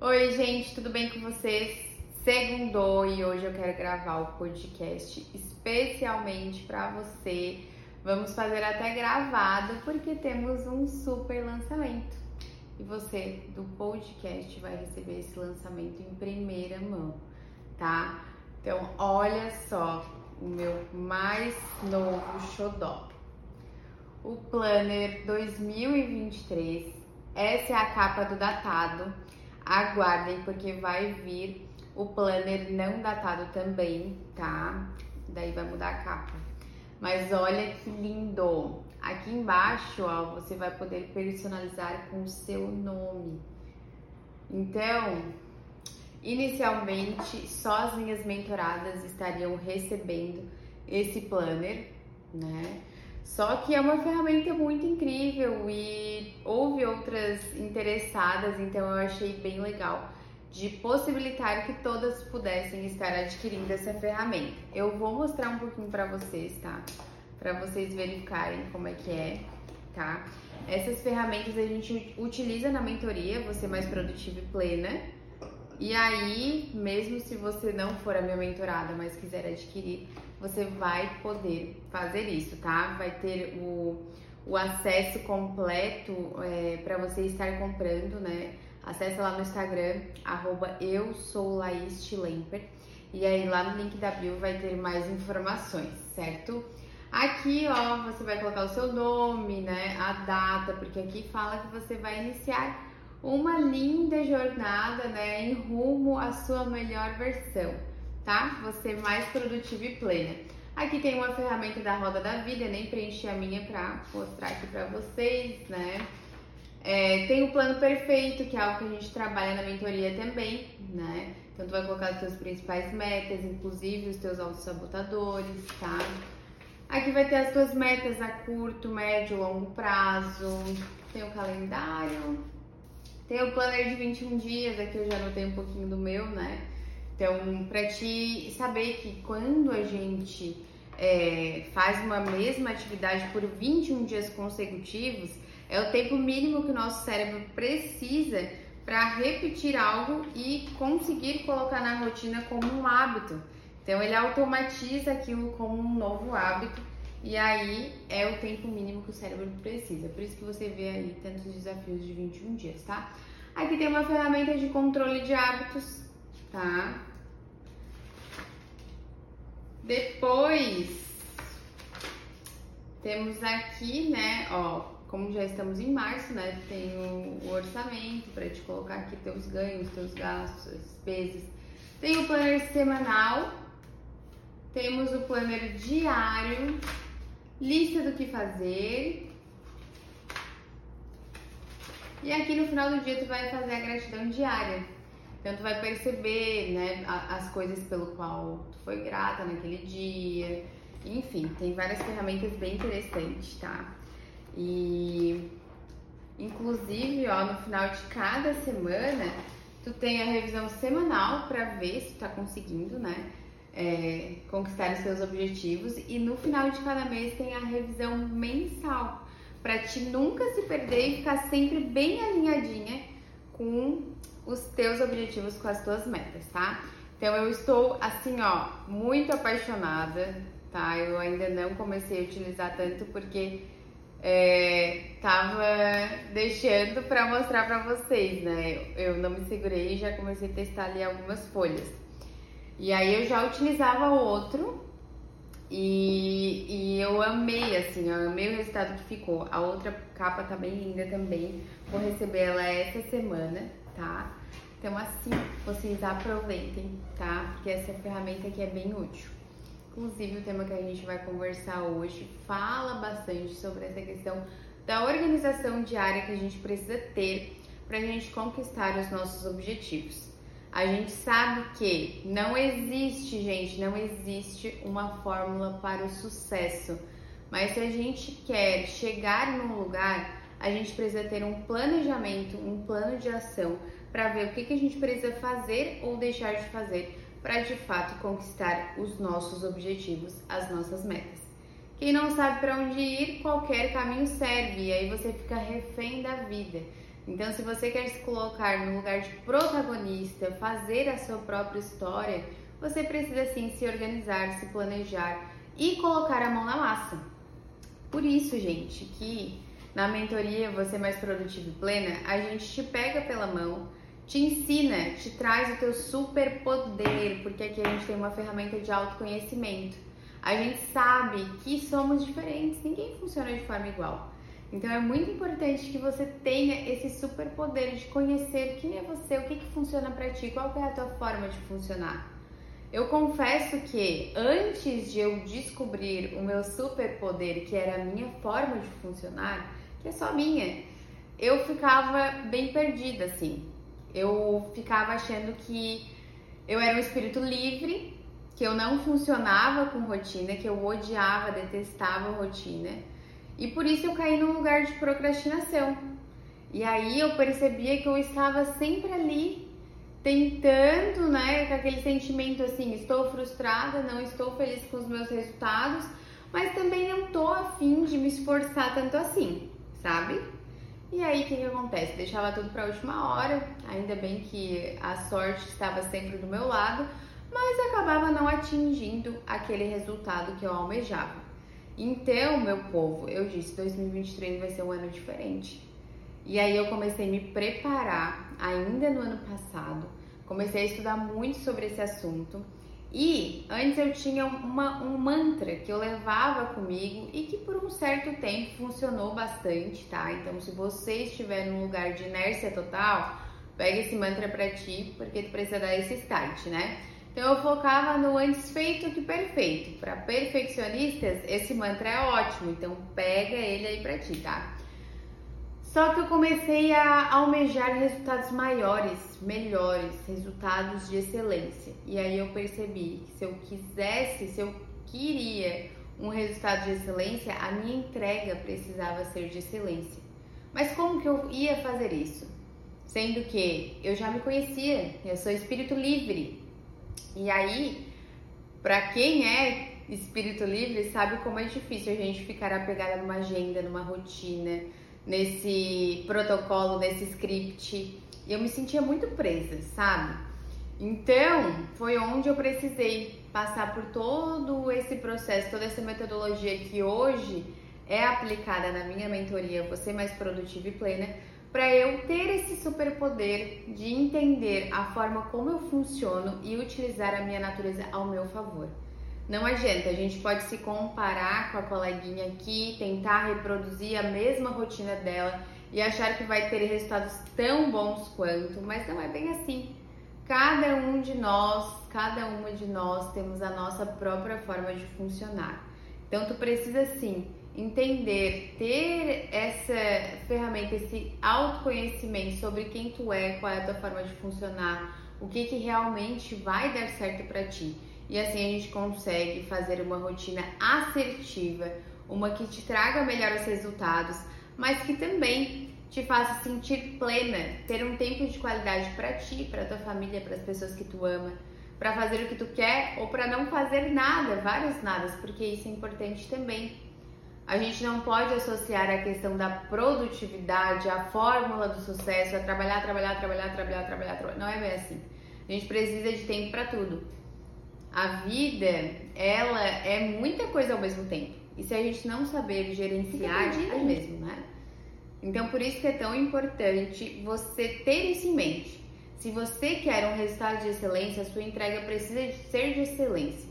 Oi, gente, tudo bem com vocês? Segundou e hoje eu quero gravar o podcast especialmente para você. Vamos fazer até gravado porque temos um super lançamento. E você do podcast vai receber esse lançamento em primeira mão, tá? Então, olha só o meu mais novo xodó. O Planner 2023. Essa é a capa do datado aguardem porque vai vir o planner não datado também, tá? Daí vai mudar a capa. Mas olha que lindo! Aqui embaixo, ó, você vai poder personalizar com o seu nome. Então, inicialmente, só as minhas mentoradas estariam recebendo esse planner, né? Só que é uma ferramenta muito incrível e houve outras interessadas, então eu achei bem legal de possibilitar que todas pudessem estar adquirindo essa ferramenta. Eu vou mostrar um pouquinho para vocês, tá? Para vocês verificarem como é que é, tá? Essas ferramentas a gente utiliza na mentoria, você mais produtiva e plena. E aí, mesmo se você não for a minha mentorada, mas quiser adquirir, você vai poder fazer isso, tá? Vai ter o, o acesso completo é, para você estar comprando, né? Acesse lá no Instagram, arroba eu sou Laís E aí lá no link da bio vai ter mais informações, certo? Aqui, ó, você vai colocar o seu nome, né? A data, porque aqui fala que você vai iniciar uma linda jornada, né? Em rumo à sua melhor versão tá? Você mais produtiva e plena. Aqui tem uma ferramenta da roda da vida, nem preenchi a minha pra mostrar aqui pra vocês, né? É, tem o plano perfeito, que é algo que a gente trabalha na mentoria também, né? Então tu vai colocar as tuas principais metas, inclusive os teus autossabotadores, tá? Aqui vai ter as tuas metas a curto, médio, longo prazo. Tem o calendário. Tem o planner de 21 dias, aqui eu já anotei um pouquinho do meu, né? Então, para te saber que quando a gente é, faz uma mesma atividade por 21 dias consecutivos, é o tempo mínimo que o nosso cérebro precisa para repetir algo e conseguir colocar na rotina como um hábito. Então, ele automatiza aquilo como um novo hábito e aí é o tempo mínimo que o cérebro precisa. Por isso que você vê aí tantos desafios de 21 dias, tá? Aqui tem uma ferramenta de controle de hábitos, tá? Depois temos aqui, né, ó, como já estamos em março, né, tem o, o orçamento para te colocar aqui teus ganhos, teus gastos, despesas. Tem o planner semanal, temos o planner diário, lista do que fazer. E aqui no final do dia tu vai fazer a gratidão diária. Então tu vai perceber, né, as coisas pelo qual tu foi grata naquele dia. Enfim, tem várias ferramentas bem interessantes, tá? E inclusive, ó, no final de cada semana, tu tem a revisão semanal para ver se tu tá conseguindo, né? É, conquistar os seus objetivos e no final de cada mês tem a revisão mensal para te nunca se perder e ficar sempre bem alinhadinha com os teus objetivos, com as tuas metas, tá? Então eu estou assim, ó, muito apaixonada, tá? Eu ainda não comecei a utilizar tanto porque é, tava deixando para mostrar para vocês, né? Eu não me segurei e já comecei a testar ali algumas folhas. E aí eu já utilizava outro e, e eu amei, assim, eu amei o resultado que ficou. A outra capa tá bem linda também. Vou receber ela essa semana, tá? Então, assim, vocês aproveitem, tá? Porque essa ferramenta aqui é bem útil. Inclusive, o tema que a gente vai conversar hoje fala bastante sobre essa questão da organização diária que a gente precisa ter para a gente conquistar os nossos objetivos. A gente sabe que não existe, gente, não existe uma fórmula para o sucesso. Mas se a gente quer chegar num lugar, a gente precisa ter um planejamento, um plano de ação para ver o que, que a gente precisa fazer ou deixar de fazer para de fato conquistar os nossos objetivos, as nossas metas. Quem não sabe para onde ir, qualquer caminho serve e aí você fica refém da vida. Então, se você quer se colocar no lugar de protagonista, fazer a sua própria história, você precisa sim se organizar, se planejar e colocar a mão na massa. Por isso, gente, que na mentoria Você Mais Produtivo e Plena, a gente te pega pela mão, te ensina, te traz o teu super poder, porque aqui a gente tem uma ferramenta de autoconhecimento. A gente sabe que somos diferentes, ninguém funciona de forma igual. Então é muito importante que você tenha esse super poder de conhecer quem é você, o que, que funciona para ti, qual é a tua forma de funcionar. Eu confesso que antes de eu descobrir o meu superpoder, que era a minha forma de funcionar, que é só minha, eu ficava bem perdida assim. Eu ficava achando que eu era um espírito livre, que eu não funcionava com rotina, que eu odiava, detestava rotina. E por isso eu caí num lugar de procrastinação. E aí eu percebia que eu estava sempre ali tentando, né, com aquele sentimento assim, estou frustrada, não estou feliz com os meus resultados, mas também não tô afim de me esforçar tanto assim, sabe? E aí o que, que acontece? Deixava tudo para a última hora, ainda bem que a sorte estava sempre do meu lado, mas acabava não atingindo aquele resultado que eu almejava. Então, meu povo, eu disse, 2023 vai ser um ano diferente. E aí eu comecei a me preparar ainda no ano passado, comecei a estudar muito sobre esse assunto. E antes eu tinha uma, um mantra que eu levava comigo e que por um certo tempo funcionou bastante, tá? Então, se você estiver num lugar de inércia total, pega esse mantra pra ti, porque tu precisa dar esse start, né? Então, eu focava no antes feito que perfeito. Para perfeccionistas, esse mantra é ótimo, então pega ele aí pra ti, tá? Só que eu comecei a almejar resultados maiores, melhores, resultados de excelência. E aí eu percebi que se eu quisesse, se eu queria um resultado de excelência, a minha entrega precisava ser de excelência. Mas como que eu ia fazer isso? Sendo que eu já me conhecia, eu sou espírito livre. E aí, para quem é espírito livre, sabe como é difícil a gente ficar apegada numa agenda, numa rotina nesse protocolo, nesse script. E eu me sentia muito presa, sabe? Então, foi onde eu precisei passar por todo esse processo, toda essa metodologia que hoje é aplicada na minha mentoria Você Mais Produtiva e Plena, para eu ter esse superpoder de entender a forma como eu funciono e utilizar a minha natureza ao meu favor. Não adianta, a gente pode se comparar com a coleguinha aqui, tentar reproduzir a mesma rotina dela e achar que vai ter resultados tão bons quanto, mas não é bem assim. Cada um de nós, cada uma de nós temos a nossa própria forma de funcionar. Então tu precisa sim entender, ter essa ferramenta, esse autoconhecimento sobre quem tu é, qual é a tua forma de funcionar, o que que realmente vai dar certo para ti. E assim a gente consegue fazer uma rotina assertiva, uma que te traga melhores resultados, mas que também te faça sentir plena, ter um tempo de qualidade para ti, para tua família, para as pessoas que tu ama, para fazer o que tu quer ou para não fazer nada, vários nadas, porque isso é importante também. A gente não pode associar a questão da produtividade, a fórmula do sucesso, a trabalhar, trabalhar, trabalhar, trabalhar, trabalhar, trabalhar. Não é bem assim. A gente precisa de tempo para tudo a vida, ela é muita coisa ao mesmo tempo. E se a gente não saber gerenciar, é mesmo, né? Então, por isso que é tão importante você ter isso em mente. Se você quer um resultado de excelência, a sua entrega precisa ser de excelência.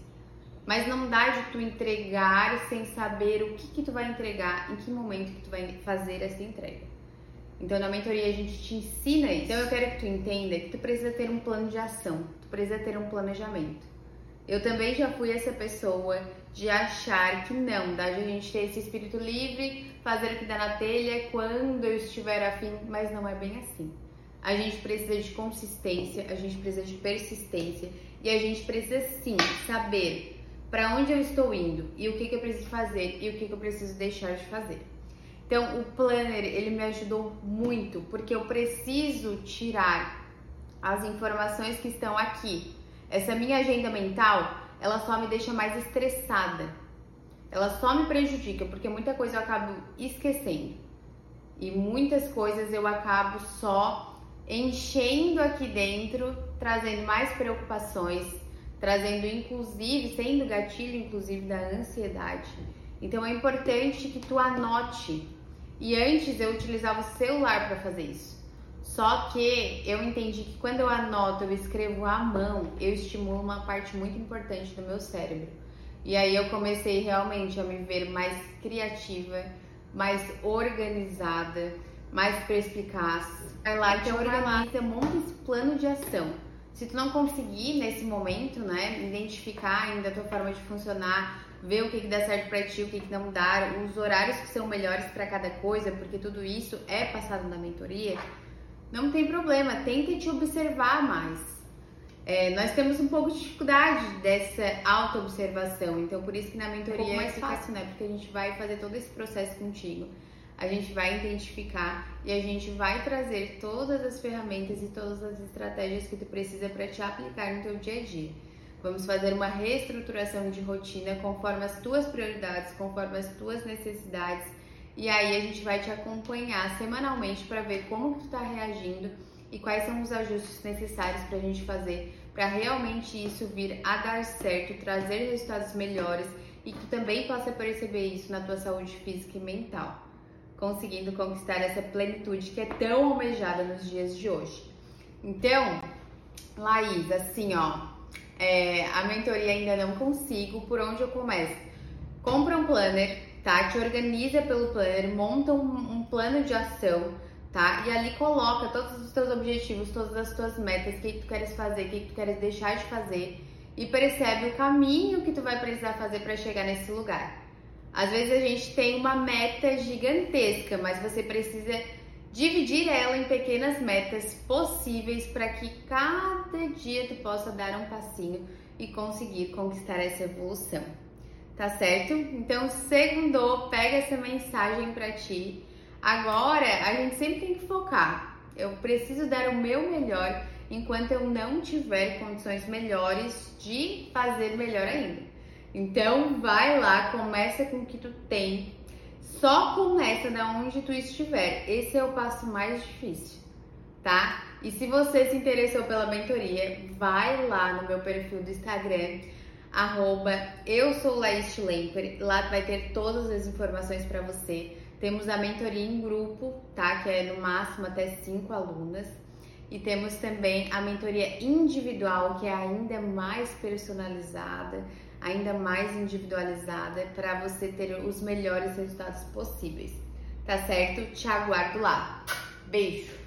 Mas não dá de tu entregar sem saber o que que tu vai entregar, em que momento que tu vai fazer essa entrega. Então, na mentoria a gente te ensina isso. Então, eu quero que tu entenda que tu precisa ter um plano de ação, tu precisa ter um planejamento. Eu também já fui essa pessoa de achar que não, dá de a gente ter esse espírito livre, fazer o que dá na telha quando eu estiver afim, mas não é bem assim. A gente precisa de consistência, a gente precisa de persistência e a gente precisa sim saber para onde eu estou indo e o que, que eu preciso fazer e o que, que eu preciso deixar de fazer. Então, o planner ele me ajudou muito porque eu preciso tirar as informações que estão aqui essa minha agenda mental, ela só me deixa mais estressada. Ela só me prejudica, porque muita coisa eu acabo esquecendo. E muitas coisas eu acabo só enchendo aqui dentro, trazendo mais preocupações, trazendo inclusive, sendo gatilho inclusive da ansiedade. Então é importante que tu anote. E antes eu utilizava o celular para fazer isso. Só que eu entendi que quando eu anoto, eu escrevo à mão, eu estimulo uma parte muito importante do meu cérebro. E aí eu comecei realmente a me ver mais criativa, mais organizada, mais perspicaz. Vai lá, então organiza, monta esse plano de ação. Se tu não conseguir nesse momento, né, identificar ainda a tua forma de funcionar, ver o que, que dá certo para ti, o que, que não dá, os horários que são melhores para cada coisa, porque tudo isso é passado na mentoria, não tem problema, tenta te observar mais. É, nós temos um pouco de dificuldade dessa auto-observação, então por isso que na mentoria um é mais fácil, né? Porque a gente vai fazer todo esse processo contigo, a gente vai identificar e a gente vai trazer todas as ferramentas e todas as estratégias que tu precisa para te aplicar no teu dia a dia. Vamos fazer uma reestruturação de rotina conforme as tuas prioridades, conforme as tuas necessidades, e aí a gente vai te acompanhar semanalmente para ver como que tu está reagindo e quais são os ajustes necessários para a gente fazer para realmente isso vir a dar certo, trazer resultados melhores e que também possa perceber isso na tua saúde física e mental, conseguindo conquistar essa plenitude que é tão almejada nos dias de hoje. Então, Laís, assim ó, é, a mentoria ainda não consigo, por onde eu começo? Compra um planner, tá? Te organiza pelo planner, monta um, um plano de ação tá? E ali coloca todos os teus objetivos, todas as tuas metas, o que, que tu queres fazer, o que, que tu queres deixar de fazer e percebe o caminho que tu vai precisar fazer para chegar nesse lugar. Às vezes a gente tem uma meta gigantesca, mas você precisa dividir ela em pequenas metas possíveis para que cada dia tu possa dar um passinho e conseguir conquistar essa evolução. Tá certo? Então, segundo, pega essa mensagem para ti Agora, a gente sempre tem que focar. Eu preciso dar o meu melhor enquanto eu não tiver condições melhores de fazer melhor ainda. Então, vai lá, começa com o que tu tem. Só começa da onde tu estiver. Esse é o passo mais difícil, tá? E se você se interessou pela mentoria, vai lá no meu perfil do Instagram, arroba eu sou Laís Lá vai ter todas as informações para você temos a mentoria em grupo, tá? Que é no máximo até cinco alunas. E temos também a mentoria individual, que é ainda mais personalizada, ainda mais individualizada, para você ter os melhores resultados possíveis. Tá certo? Te aguardo lá. Beijo!